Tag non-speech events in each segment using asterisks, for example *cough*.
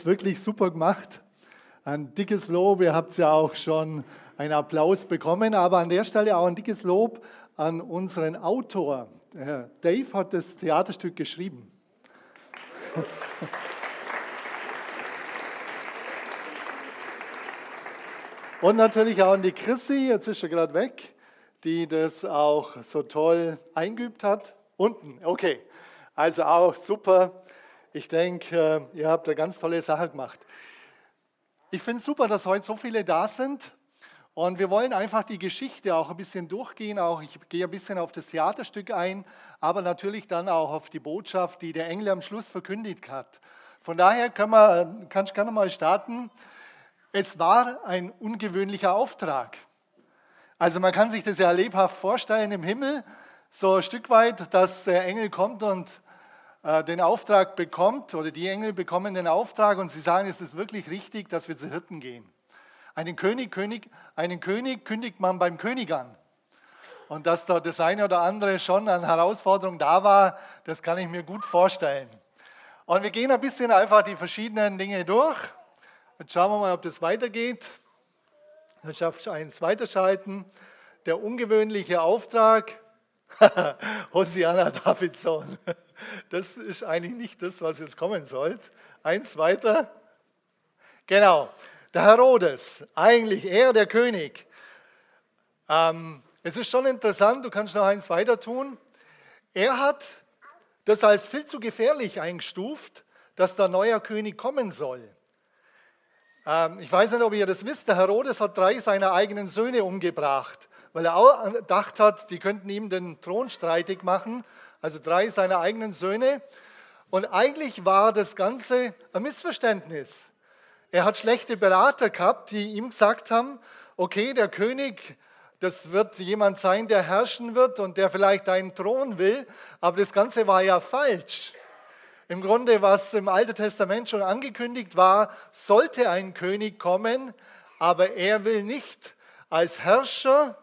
es wirklich super gemacht. Ein dickes Lob, ihr habt ja auch schon einen Applaus bekommen, aber an der Stelle auch ein dickes Lob an unseren Autor. Dave hat das Theaterstück geschrieben. *laughs* Und natürlich auch an die Chrissy, jetzt ist er gerade weg, die das auch so toll eingeübt hat. Unten, okay. Also auch super. Ich denke, ihr habt eine ganz tolle Sache gemacht. Ich finde es super, dass heute so viele da sind. Und wir wollen einfach die Geschichte auch ein bisschen durchgehen. Auch ich gehe ein bisschen auf das Theaterstück ein, aber natürlich dann auch auf die Botschaft, die der Engel am Schluss verkündigt hat. Von daher können wir, kann ich gerne mal starten. Es war ein ungewöhnlicher Auftrag. Also man kann sich das ja lebhaft vorstellen im Himmel, so ein Stück weit, dass der Engel kommt und den Auftrag bekommt oder die Engel bekommen den Auftrag und sie sagen, es ist wirklich richtig, dass wir zu Hirten gehen. Einen König, König, einen König kündigt man beim König an. Und dass da das eine oder andere schon an Herausforderung da war, das kann ich mir gut vorstellen. Und wir gehen ein bisschen einfach die verschiedenen Dinge durch. Jetzt schauen wir mal, ob das weitergeht. Dann schaffst du eins weiterschalten. Der ungewöhnliche Auftrag, *laughs* Hosianna Davidson. Das ist eigentlich nicht das, was jetzt kommen sollte. Eins weiter. Genau, der Herodes, eigentlich er der König. Ähm, es ist schon interessant, du kannst noch eins weiter tun. Er hat das als viel zu gefährlich eingestuft, dass der neue König kommen soll. Ähm, ich weiß nicht, ob ihr das wisst, der Herodes hat drei seiner eigenen Söhne umgebracht, weil er auch gedacht hat, die könnten ihm den Thron streitig machen. Also drei seiner eigenen Söhne. Und eigentlich war das Ganze ein Missverständnis. Er hat schlechte Berater gehabt, die ihm gesagt haben, okay, der König, das wird jemand sein, der herrschen wird und der vielleicht einen Thron will, aber das Ganze war ja falsch. Im Grunde, was im Alten Testament schon angekündigt war, sollte ein König kommen, aber er will nicht als Herrscher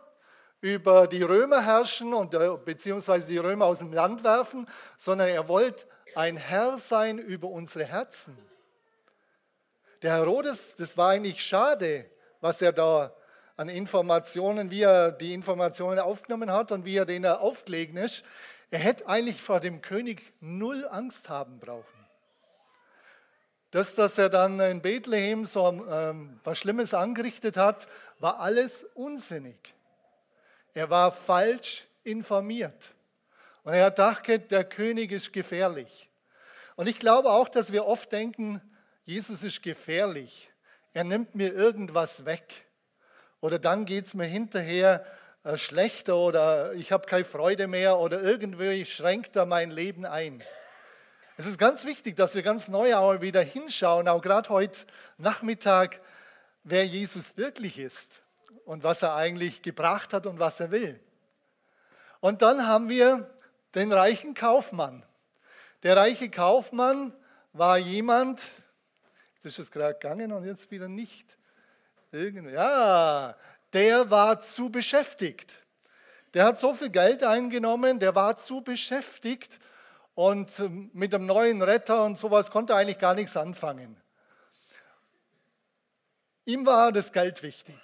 über die Römer herrschen und äh, beziehungsweise die Römer aus dem Land werfen, sondern er wollte ein Herr sein über unsere Herzen. Der Herodes, das war eigentlich schade, was er da an Informationen, wie er die Informationen aufgenommen hat und wie er denen aufgelegen ist. Er hätte eigentlich vor dem König null Angst haben brauchen. Das, dass er dann in Bethlehem so ähm, was Schlimmes angerichtet hat, war alles unsinnig. Er war falsch informiert. Und er dachte, der König ist gefährlich. Und ich glaube auch, dass wir oft denken, Jesus ist gefährlich. Er nimmt mir irgendwas weg. Oder dann geht es mir hinterher äh, schlechter oder ich habe keine Freude mehr oder irgendwie schränkt er mein Leben ein. Es ist ganz wichtig, dass wir ganz neu auch wieder hinschauen, auch gerade heute Nachmittag, wer Jesus wirklich ist und was er eigentlich gebracht hat und was er will. Und dann haben wir den reichen Kaufmann. Der reiche Kaufmann war jemand, jetzt ist es gerade gegangen und jetzt wieder nicht. ja, der war zu beschäftigt. Der hat so viel Geld eingenommen, der war zu beschäftigt und ähm, mit dem neuen Retter und sowas konnte er eigentlich gar nichts anfangen. Ihm war das Geld wichtig.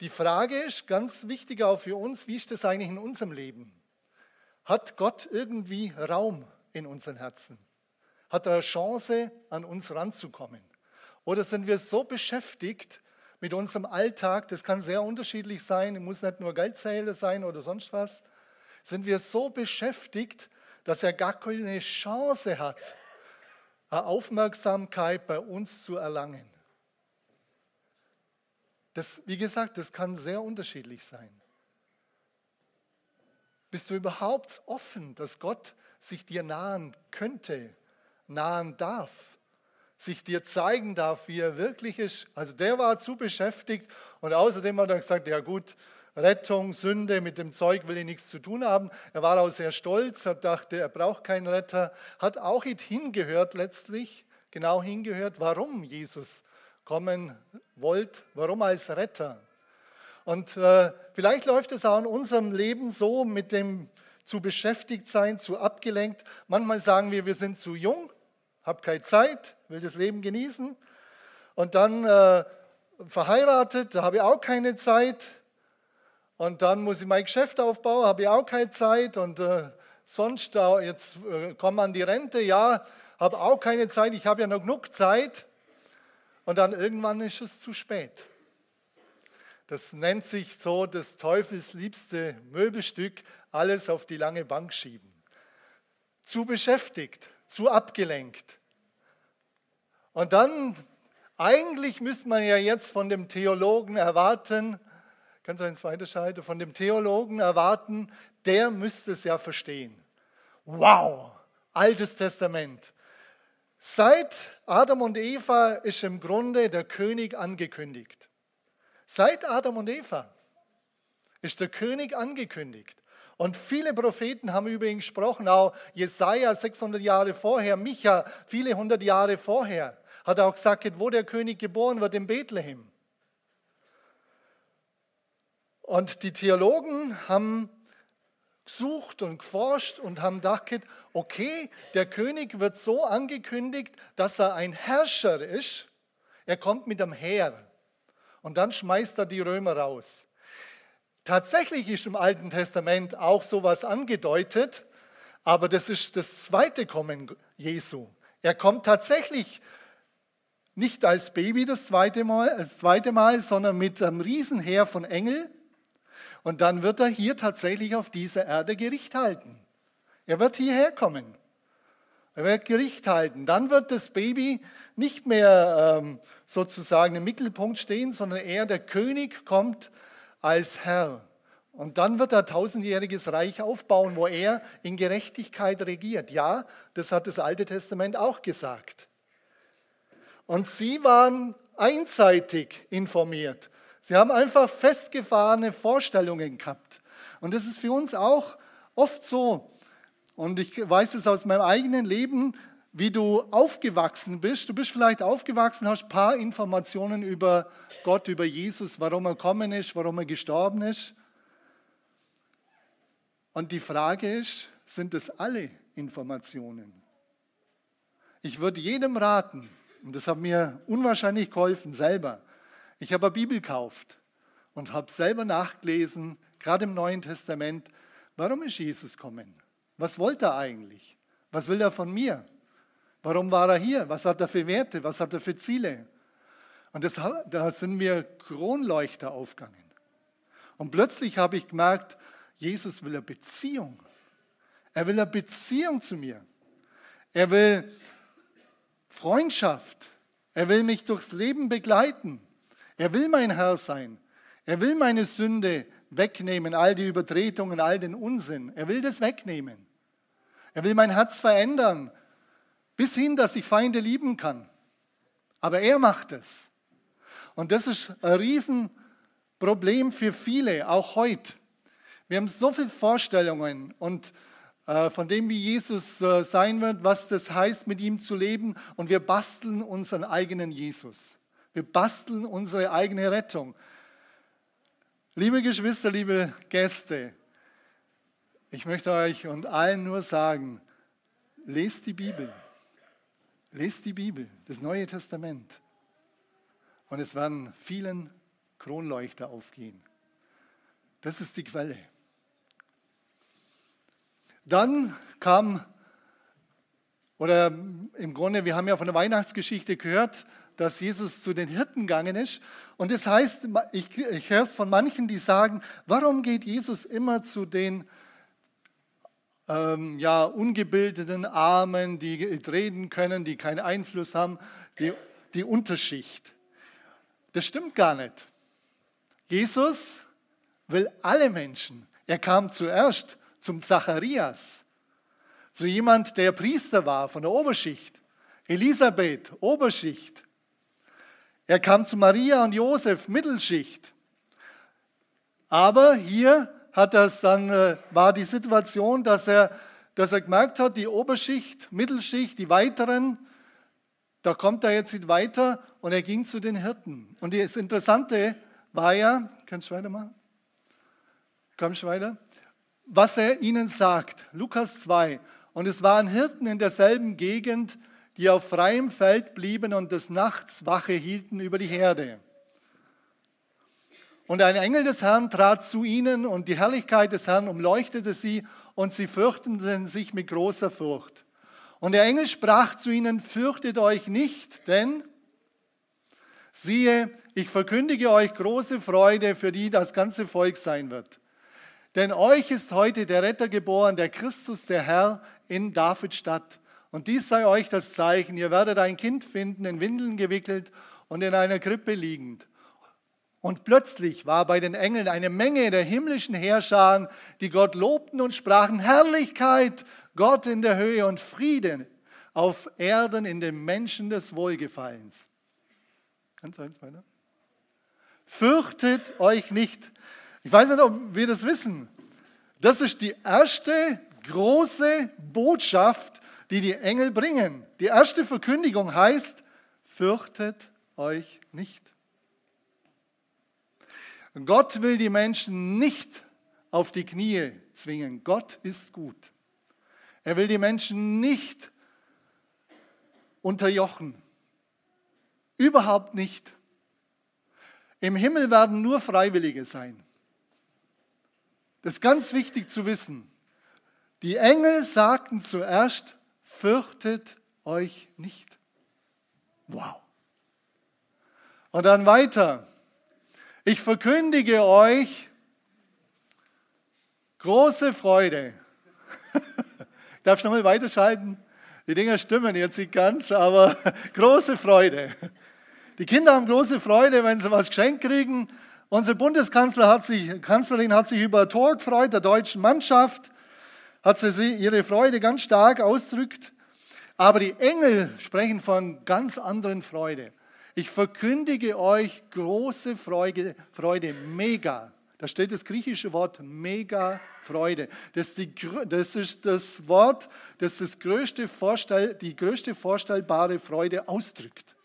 Die Frage ist ganz wichtig auch für uns, wie ist das eigentlich in unserem Leben? Hat Gott irgendwie Raum in unseren Herzen? Hat er eine Chance, an uns ranzukommen? Oder sind wir so beschäftigt mit unserem Alltag, das kann sehr unterschiedlich sein, muss nicht nur Geldzähler sein oder sonst was, sind wir so beschäftigt, dass er gar keine Chance hat, eine Aufmerksamkeit bei uns zu erlangen. Das, wie gesagt, das kann sehr unterschiedlich sein. Bist du überhaupt offen, dass Gott sich dir nahen könnte, nahen darf? sich dir zeigen darf, wie er wirklich ist. Also der war zu beschäftigt und außerdem hat er gesagt, ja gut, Rettung, Sünde, mit dem Zeug will ich nichts zu tun haben. Er war auch sehr stolz, er dachte, er braucht keinen Retter, hat auch hingehört letztlich, genau hingehört, warum Jesus kommen wollte, warum als Retter. Und äh, vielleicht läuft es auch in unserem Leben so mit dem zu beschäftigt sein, zu abgelenkt. Manchmal sagen wir, wir sind zu jung, habe keine Zeit, will das Leben genießen. Und dann äh, verheiratet, da habe ich auch keine Zeit. Und dann muss ich mein Geschäft aufbauen, habe ich auch keine Zeit. Und äh, sonst, da jetzt äh, komme an die Rente, ja, habe auch keine Zeit, ich habe ja noch genug Zeit. Und dann irgendwann ist es zu spät. Das nennt sich so das Teufels liebste Möbelstück, alles auf die lange Bank schieben. Zu beschäftigt, zu abgelenkt. Und dann, eigentlich müsste man ja jetzt von dem Theologen erwarten, kannst du eins weiterschalten, von dem Theologen erwarten, der müsste es ja verstehen. Wow, Altes Testament. Seit Adam und Eva ist im Grunde der König angekündigt. Seit Adam und Eva ist der König angekündigt. Und viele Propheten haben über ihn gesprochen, auch Jesaja 600 Jahre vorher, Micha viele hundert Jahre vorher, hat auch gesagt, wo der König geboren wird, in Bethlehem. Und die Theologen haben gesucht und geforscht und haben gedacht, okay, der König wird so angekündigt, dass er ein Herrscher ist. Er kommt mit einem Heer. Und dann schmeißt er die Römer raus. Tatsächlich ist im Alten Testament auch sowas angedeutet, aber das ist das zweite Kommen Jesu. Er kommt tatsächlich nicht als Baby das zweite Mal, das zweite Mal sondern mit einem Riesenheer von Engeln. Und dann wird er hier tatsächlich auf dieser Erde Gericht halten. Er wird hierher kommen. Er wird Gericht halten. Dann wird das Baby nicht mehr ähm, sozusagen im Mittelpunkt stehen, sondern er, der König, kommt als Herr. Und dann wird er tausendjähriges Reich aufbauen, wo er in Gerechtigkeit regiert. Ja, das hat das Alte Testament auch gesagt. Und sie waren einseitig informiert. Sie haben einfach festgefahrene Vorstellungen gehabt. Und das ist für uns auch oft so. Und ich weiß es aus meinem eigenen Leben, wie du aufgewachsen bist. Du bist vielleicht aufgewachsen, hast ein paar Informationen über Gott, über Jesus, warum er gekommen ist, warum er gestorben ist. Und die Frage ist, sind das alle Informationen? Ich würde jedem raten, und das hat mir unwahrscheinlich geholfen selber, ich habe eine Bibel gekauft und habe selber nachgelesen, gerade im Neuen Testament, warum ist Jesus gekommen? Was wollte er eigentlich? Was will er von mir? Warum war er hier? Was hat er für Werte? Was hat er für Ziele? Und das, da sind mir Kronleuchter aufgegangen. Und plötzlich habe ich gemerkt, Jesus will eine Beziehung. Er will eine Beziehung zu mir. Er will Freundschaft. Er will mich durchs Leben begleiten. Er will mein Herr sein. Er will meine Sünde wegnehmen, all die Übertretungen, all den Unsinn. Er will das wegnehmen. Er will mein Herz verändern, bis hin, dass ich Feinde lieben kann. Aber er macht es. Und das ist ein Riesenproblem für viele, auch heute. Wir haben so viele Vorstellungen und äh, von dem, wie Jesus äh, sein wird, was das heißt, mit ihm zu leben. Und wir basteln unseren eigenen Jesus. Wir basteln unsere eigene Rettung. Liebe Geschwister, liebe Gäste, ich möchte euch und allen nur sagen, lest die Bibel. Lest die Bibel, das Neue Testament. Und es werden vielen Kronleuchter aufgehen. Das ist die Quelle. Dann kam, oder im Grunde, wir haben ja von der Weihnachtsgeschichte gehört, dass Jesus zu den Hirten gegangen ist. Und das heißt, ich, ich höre es von manchen, die sagen, warum geht Jesus immer zu den ähm, ja, ungebildeten Armen, die reden können, die keinen Einfluss haben, die, die Unterschicht. Das stimmt gar nicht. Jesus will alle Menschen. Er kam zuerst zum Zacharias, zu jemand, der Priester war von der Oberschicht. Elisabeth, Oberschicht. Er kam zu Maria und Josef, Mittelschicht. Aber hier hat das dann, äh, war die Situation, dass er, dass er gemerkt hat, die Oberschicht, Mittelschicht, die weiteren, da kommt er jetzt weiter und er ging zu den Hirten. Und das Interessante war ja, kannst du weitermachen? Kommst du weiter? Was er ihnen sagt, Lukas 2. Und es waren Hirten in derselben Gegend, die auf freiem Feld blieben und des Nachts Wache hielten über die Herde. Und ein Engel des Herrn trat zu ihnen und die Herrlichkeit des Herrn umleuchtete sie und sie fürchteten sich mit großer Furcht. Und der Engel sprach zu ihnen, fürchtet euch nicht, denn siehe, ich verkündige euch große Freude, für die das ganze Volk sein wird. Denn euch ist heute der Retter geboren, der Christus, der Herr in Davids Stadt. Und dies sei euch das Zeichen, ihr werdet ein Kind finden, in Windeln gewickelt und in einer Krippe liegend. Und plötzlich war bei den Engeln eine Menge der himmlischen Herrscher, die Gott lobten und sprachen, Herrlichkeit, Gott in der Höhe und Frieden auf Erden in den Menschen des Wohlgefallens. Ganz eins weiter. Fürchtet euch nicht. Ich weiß nicht, ob wir das wissen. Das ist die erste große Botschaft, die die Engel bringen. Die erste Verkündigung heißt, fürchtet euch nicht. Gott will die Menschen nicht auf die Knie zwingen. Gott ist gut. Er will die Menschen nicht unterjochen. Überhaupt nicht. Im Himmel werden nur Freiwillige sein. Das ist ganz wichtig zu wissen. Die Engel sagten zuerst, fürchtet euch nicht. Wow. Und dann weiter. Ich verkündige euch große Freude. *laughs* Ich darf schon mal weiterschalten? Die Dinger stimmen jetzt nicht ganz, aber *laughs* große Freude. Die Kinder haben große Freude, wenn sie was geschenkt kriegen. Unsere Bundeskanzlerin hat sich, Kanzlerin hat sich über Tor gefreut, der deutschen Mannschaft, hat sie ihre Freude ganz stark ausdrückt. Aber die Engel sprechen von ganz anderen Freude. Ich verkündige euch große Freude, Freude, mega. Da steht das griechische Wort mega Freude. Das ist, die, das, ist das Wort, das, das größte Vorstell, die größte vorstellbare Freude ausdrückt.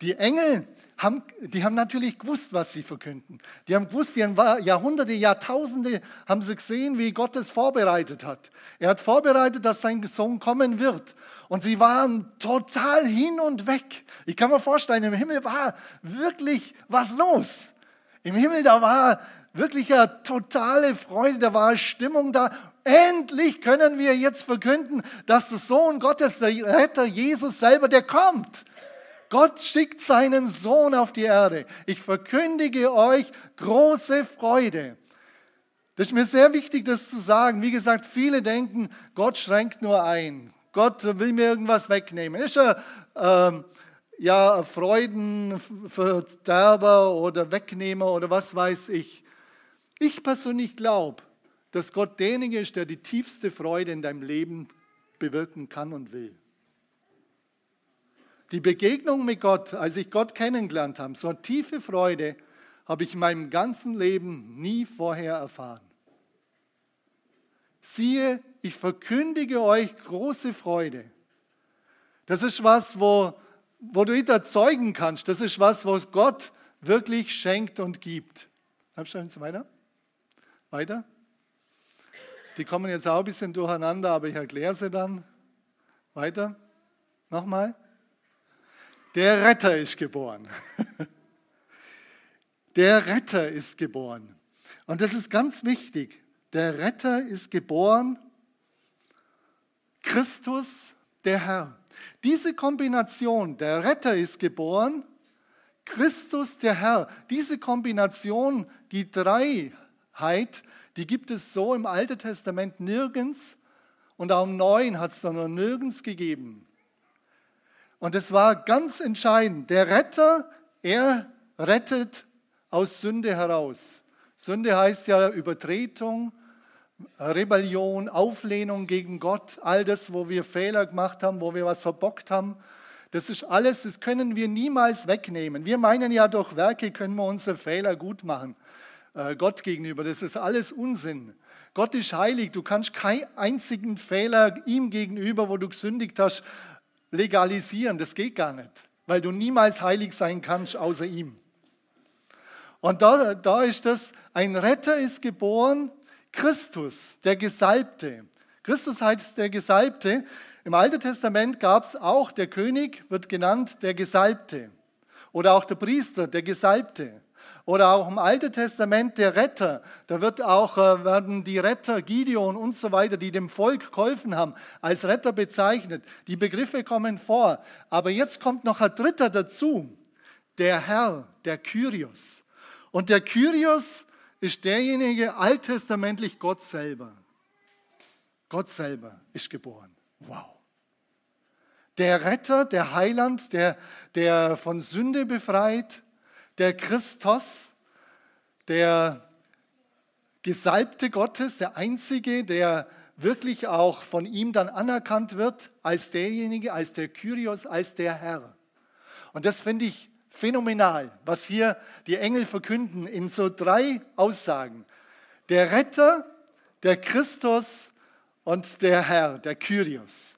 Die Engel haben, die haben natürlich gewusst, was sie verkünden. Die haben gewusst, die haben Jahrhunderte, Jahrtausende haben sie gesehen, wie Gott es vorbereitet hat. Er hat vorbereitet, dass sein Sohn kommen wird. Und sie waren total hin und weg. Ich kann mir vorstellen, im Himmel war wirklich was los. Im Himmel, da war wirklich eine totale Freude, da war Stimmung da. Endlich können wir jetzt verkünden, dass der Sohn Gottes, der Retter Jesus selber, der kommt. Gott schickt seinen Sohn auf die Erde. Ich verkündige euch große Freude. Das ist mir sehr wichtig, das zu sagen. Wie gesagt, viele denken, Gott schränkt nur ein. Gott will mir irgendwas wegnehmen. Ist er ähm, ja Freudenverderber oder Wegnehmer oder was weiß ich. Ich persönlich glaube, dass Gott derjenige ist, der die tiefste Freude in deinem Leben bewirken kann und will. Die Begegnung mit Gott, als ich Gott kennengelernt habe, so eine tiefe Freude habe ich in meinem ganzen Leben nie vorher erfahren. Siehe, ich verkündige euch große Freude. Das ist was, wo, wo du nicht erzeugen kannst. Das ist was, was Gott wirklich schenkt und gibt. Sie weiter. Weiter. Die kommen jetzt auch ein bisschen durcheinander, aber ich erkläre sie dann. Weiter. Nochmal. Der Retter ist geboren. Der Retter ist geboren. Und das ist ganz wichtig. Der Retter ist geboren. Christus, der Herr. Diese Kombination, der Retter ist geboren, Christus, der Herr, diese Kombination, die Dreiheit, die gibt es so im Alten Testament nirgends und auch im Neuen hat es noch nirgends gegeben. Und es war ganz entscheidend. Der Retter, er rettet aus Sünde heraus. Sünde heißt ja Übertretung, Rebellion, Auflehnung gegen Gott, all das, wo wir Fehler gemacht haben, wo wir was verbockt haben. Das ist alles, das können wir niemals wegnehmen. Wir meinen ja, durch Werke können wir unsere Fehler gut machen, äh, Gott gegenüber. Das ist alles Unsinn. Gott ist heilig. Du kannst keinen einzigen Fehler ihm gegenüber, wo du gesündigt hast, legalisieren. Das geht gar nicht, weil du niemals heilig sein kannst außer ihm. Und da, da ist das, ein Retter ist geboren, Christus, der Gesalbte. Christus heißt der Gesalbte. Im Alten Testament gab es auch, der König wird genannt der Gesalbte oder auch der Priester, der Gesalbte. Oder auch im Alten Testament der Retter. Da wird auch, äh, werden die Retter, Gideon und so weiter, die dem Volk geholfen haben, als Retter bezeichnet. Die Begriffe kommen vor. Aber jetzt kommt noch ein dritter dazu. Der Herr, der Kyrios. Und der Kyrios ist derjenige alttestamentlich Gott selber. Gott selber ist geboren. Wow. Der Retter, der Heiland, der, der von Sünde befreit, der Christus, der Gesalbte Gottes, der Einzige, der wirklich auch von ihm dann anerkannt wird als derjenige, als der Kyrios, als der Herr. Und das finde ich phänomenal, was hier die Engel verkünden in so drei Aussagen. Der Retter, der Christus und der Herr, der Kyrios.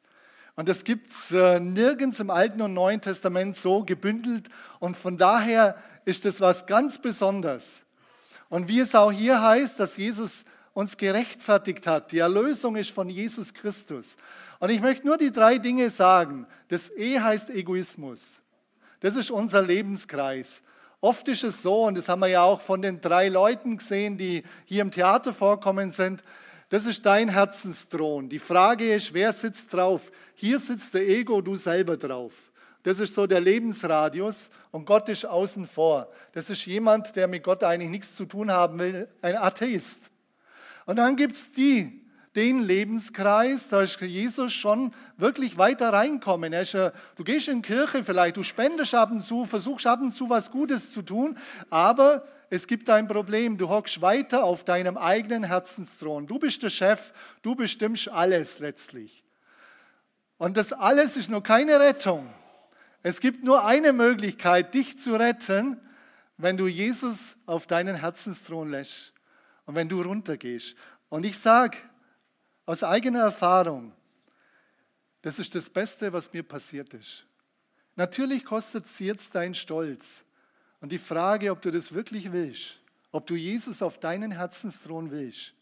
Und das gibt es äh, nirgends im Alten und Neuen Testament so gebündelt. Und von daher ist das was ganz Besonderes. Und wie es auch hier heißt, dass Jesus uns gerechtfertigt hat. Die Erlösung ist von Jesus Christus. Und ich möchte nur die drei Dinge sagen. Das E heißt Egoismus. Das ist unser Lebenskreis. Oft ist es so, und das haben wir ja auch von den drei Leuten gesehen, die hier im Theater vorkommen sind, das ist dein Herzensthron. Die Frage ist, wer sitzt drauf? Hier sitzt der Ego, du selber drauf. Das ist so der Lebensradius und Gott ist außen vor. Das ist jemand, der mit Gott eigentlich nichts zu tun haben will, ein Atheist. Und dann gibt es die, den Lebenskreis, da ist Jesus schon wirklich weiter reinkommen. Ist, du gehst in die Kirche vielleicht, du spendest ab und zu, versuchst ab und zu was Gutes zu tun, aber es gibt ein Problem. Du hockst weiter auf deinem eigenen Herzensthron. Du bist der Chef, du bestimmst alles letztlich. Und das alles ist nur keine Rettung. Es gibt nur eine Möglichkeit, dich zu retten, wenn du Jesus auf deinen Herzensthron lässt und wenn du runtergehst. Und ich sage aus eigener Erfahrung, das ist das Beste, was mir passiert ist. Natürlich kostet es jetzt deinen Stolz und die Frage, ob du das wirklich willst, ob du Jesus auf deinen Herzensthron willst,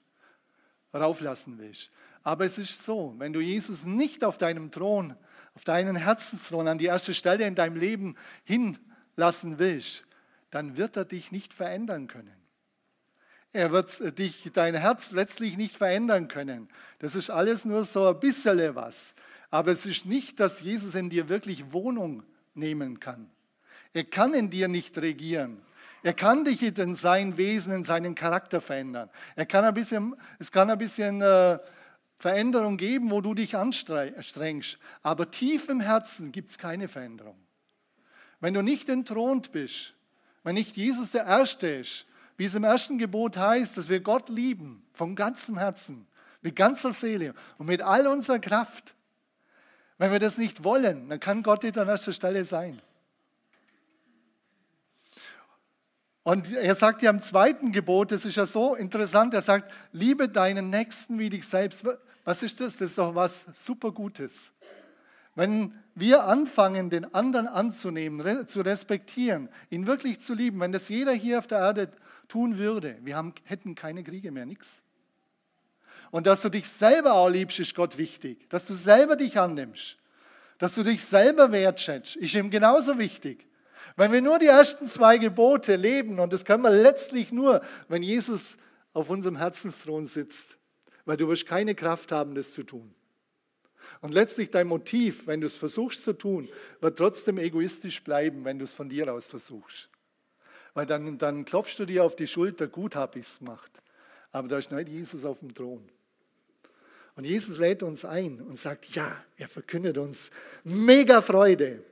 rauflassen willst. Aber es ist so, wenn du Jesus nicht auf deinem Thron auf deinen Herzensthron an die erste Stelle in deinem Leben hinlassen willst, dann wird er dich nicht verändern können. Er wird dich, dein Herz letztlich nicht verändern können. Das ist alles nur so ein bisschen was. Aber es ist nicht, dass Jesus in dir wirklich Wohnung nehmen kann. Er kann in dir nicht regieren. Er kann dich in sein Wesen, in seinen Charakter verändern. Er kann ein bisschen, es kann ein bisschen äh, Veränderung geben, wo du dich anstrengst. Aber tief im Herzen gibt es keine Veränderung. Wenn du nicht entthront bist, wenn nicht Jesus der Erste ist, wie es im ersten Gebot heißt, dass wir Gott lieben, von ganzem Herzen, mit ganzer Seele und mit all unserer Kraft. Wenn wir das nicht wollen, dann kann Gott nicht an erster Stelle sein. Und er sagt ja im zweiten Gebot, das ist ja so interessant, er sagt, liebe deinen Nächsten wie dich selbst. Was ist das? Das ist doch was super Gutes. Wenn wir anfangen, den anderen anzunehmen, zu respektieren, ihn wirklich zu lieben, wenn das jeder hier auf der Erde tun würde, wir haben, hätten keine Kriege mehr, nichts. Und dass du dich selber auch liebst, ist Gott wichtig. Dass du selber dich annimmst. Dass du dich selber wertschätzt, ist ihm genauso wichtig. Wenn wir nur die ersten zwei Gebote leben, und das können wir letztlich nur, wenn Jesus auf unserem Herzensthron sitzt, weil du wirst keine Kraft haben, das zu tun. Und letztlich dein Motiv, wenn du es versuchst zu tun, wird trotzdem egoistisch bleiben, wenn du es von dir aus versuchst. Weil dann, dann klopfst du dir auf die Schulter, gut habe ich es gemacht. Aber da ist nicht Jesus auf dem Thron. Und Jesus lädt uns ein und sagt, ja, er verkündet uns mega Freude.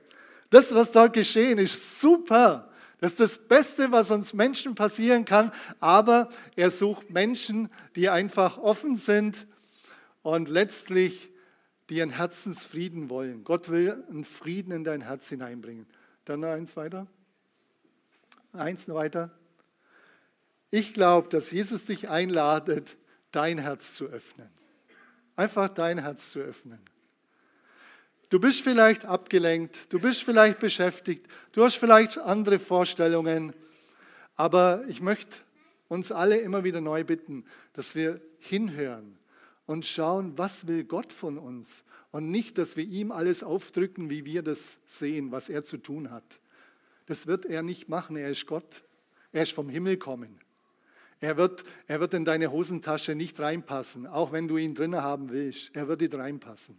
Das, was dort geschehen ist, super. Das ist das Beste, was uns Menschen passieren kann. Aber er sucht Menschen, die einfach offen sind und letztlich die einen Herzensfrieden wollen. Gott will einen Frieden in dein Herz hineinbringen. Dann noch eins weiter. Eins weiter. Ich glaube, dass Jesus dich einladet, dein Herz zu öffnen. Einfach dein Herz zu öffnen. Du bist vielleicht abgelenkt, du bist vielleicht beschäftigt, du hast vielleicht andere Vorstellungen, aber ich möchte uns alle immer wieder neu bitten, dass wir hinhören und schauen, was will Gott von uns. Und nicht, dass wir ihm alles aufdrücken, wie wir das sehen, was er zu tun hat. Das wird er nicht machen. Er ist Gott. Er ist vom Himmel kommen. Er wird, er wird in deine Hosentasche nicht reinpassen, auch wenn du ihn drinnen haben willst. Er wird nicht reinpassen.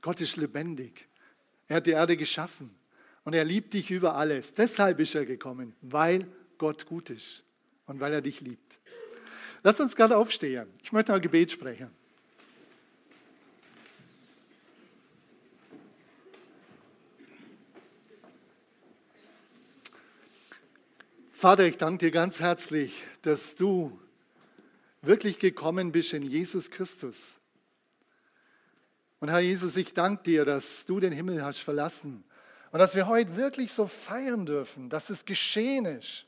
Gott ist lebendig. Er hat die Erde geschaffen und er liebt dich über alles. Deshalb ist er gekommen, weil Gott gut ist und weil er dich liebt. Lass uns gerade aufstehen. Ich möchte ein Gebet sprechen. Vater, ich danke dir ganz herzlich, dass du wirklich gekommen bist in Jesus Christus. Und Herr Jesus, ich danke dir, dass du den Himmel hast verlassen und dass wir heute wirklich so feiern dürfen, dass es geschehen ist.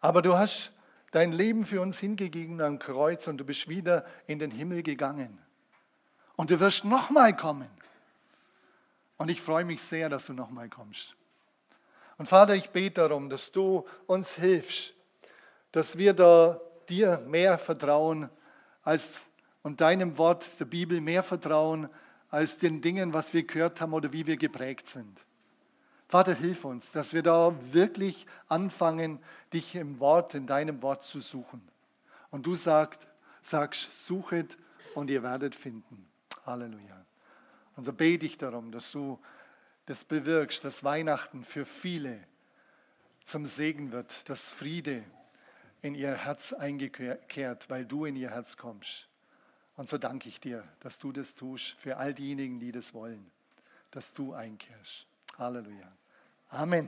Aber du hast dein Leben für uns hingegeben am Kreuz und du bist wieder in den Himmel gegangen. Und du wirst nochmal kommen. Und ich freue mich sehr, dass du nochmal kommst. Und Vater, ich bete darum, dass du uns hilfst, dass wir da dir mehr vertrauen als und deinem Wort der Bibel mehr vertrauen als den Dingen, was wir gehört haben oder wie wir geprägt sind. Vater, hilf uns, dass wir da wirklich anfangen, dich im Wort, in deinem Wort zu suchen. Und du sagst, sagst, suchet und ihr werdet finden. Halleluja. Und so bete ich darum, dass du das bewirkst, dass Weihnachten für viele zum Segen wird, dass Friede in ihr Herz eingekehrt, weil du in ihr Herz kommst. Und so danke ich dir, dass du das tust für all diejenigen, die das wollen, dass du einkehrst. Halleluja. Amen.